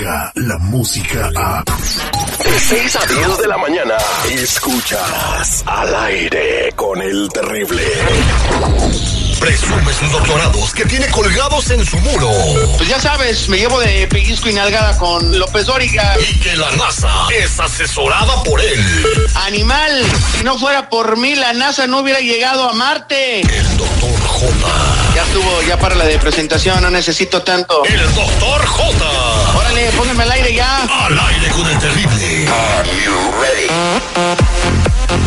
Descarga la música a. De 6 a 10 de la mañana. Escuchas al aire con el terrible. Presume sus doctorados que tiene colgados en su muro. Pues ya sabes, me llevo de pellizco y nalgada con López Dóriga. Y que la NASA es asesorada por él. Animal, si no fuera por mí, la NASA no hubiera llegado a Marte. El doctor. Ya para la de presentación, no necesito tanto. El doctor J. Órale, pónganme al aire ya. Al aire con el terrible.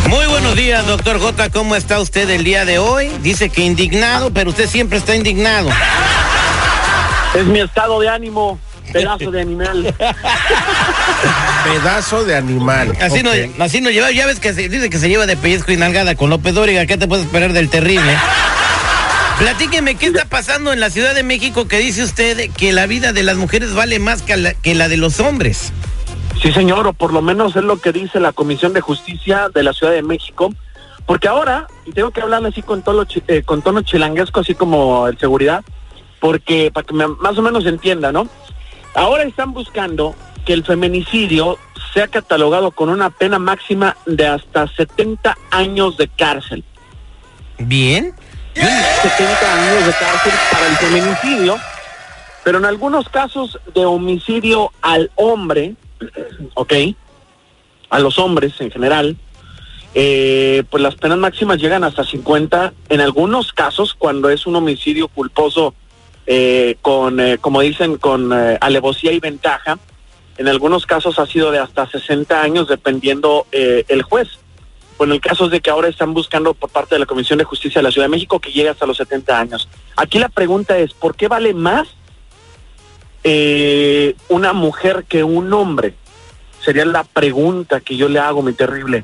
Muy buenos días, doctor J. ¿Cómo está usted el día de hoy? Dice que indignado, pero usted siempre está indignado. Es mi estado de ánimo, pedazo de animal. Pedazo de animal. Así, no, así no lleva, ya ves que se, dice que se lleva de pellizco y nalgada con López Dóriga. ¿Qué te puedes esperar del terrible? Platíqueme, ¿qué está pasando en la Ciudad de México que dice usted que la vida de las mujeres vale más que la, que la de los hombres? Sí, señor, o por lo menos es lo que dice la Comisión de Justicia de la Ciudad de México. Porque ahora, y tengo que hablar así con tono, chi- eh, con tono chilanguesco, así como el seguridad, porque para que me- más o menos entienda, ¿no? Ahora están buscando que el feminicidio sea catalogado con una pena máxima de hasta 70 años de cárcel. Bien. 70 años de cárcel para el feminicidio, pero en algunos casos de homicidio al hombre, ok, a los hombres en general, eh, pues las penas máximas llegan hasta 50, en algunos casos cuando es un homicidio culposo eh, con, eh, como dicen, con eh, alevosía y ventaja, en algunos casos ha sido de hasta 60 años dependiendo eh, el juez. Bueno, el caso es de que ahora están buscando por parte de la Comisión de Justicia de la Ciudad de México que llegue hasta los 70 años. Aquí la pregunta es, ¿por qué vale más eh, una mujer que un hombre? Sería la pregunta que yo le hago, mi terrible.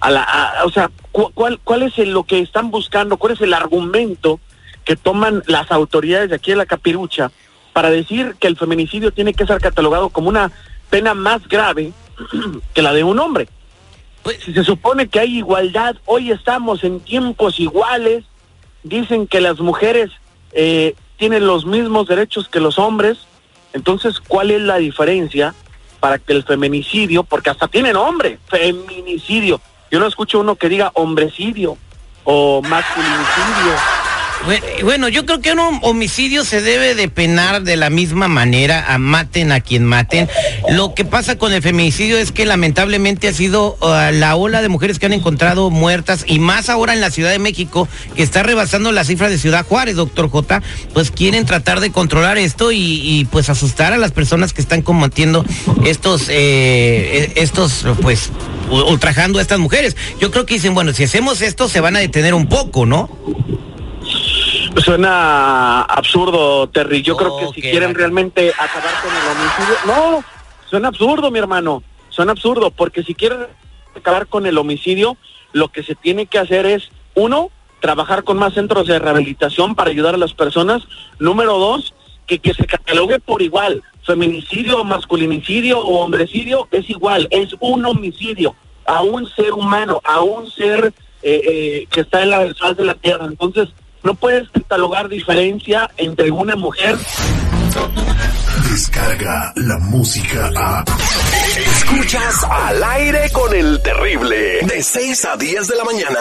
A la, o sea, cu- ¿cuál, ¿cuál es el- lo que están buscando? ¿Cuál es el argumento que toman las autoridades de aquí de la Capirucha para decir que el feminicidio tiene que ser catalogado como una pena más grave que la de un hombre? Pues- si se supone que hay igualdad, hoy estamos en tiempos iguales, dicen que las mujeres eh, tienen los mismos derechos que los hombres, entonces, ¿cuál es la diferencia para que el feminicidio, porque hasta tienen nombre, feminicidio, yo no escucho uno que diga hombrecidio o masculinicidio. Bue- Bueno, yo creo que un hom- homicidio se debe de penar de la misma manera, a maten a quien maten. Lo que pasa con el feminicidio es que lamentablemente ha sido uh, la ola de mujeres que han encontrado muertas y más ahora en la Ciudad de México, que está rebasando la cifra de Ciudad Juárez, doctor J, pues quieren tratar de controlar esto y, pues asustar a las personas que están combatiendo estos, eh, eh, estos pues ultrajando a estas mujeres. Yo creo que dicen, bueno, si hacemos esto se van a detener un poco, ¿no? Suena absurdo, Terry. Yo creo que si quieren realmente acabar con el homicidio, no, suena absurdo, mi hermano. Suena absurdo, porque si quieren acabar con el homicidio, lo que se tiene que hacer es, uno, trabajar con más centros de rehabilitación para ayudar a las personas. Número dos, que, que se catalogue por igual. Feminicidio, masculinicidio o hombrecidio es igual, es un homicidio a un ser humano, a un ser eh, eh, que está en la faz de la tierra. Entonces, no puedes catalogar diferencia entre una mujer Descarga la música a. Escuchas al aire con el terrible. De 6 a 10 de la mañana.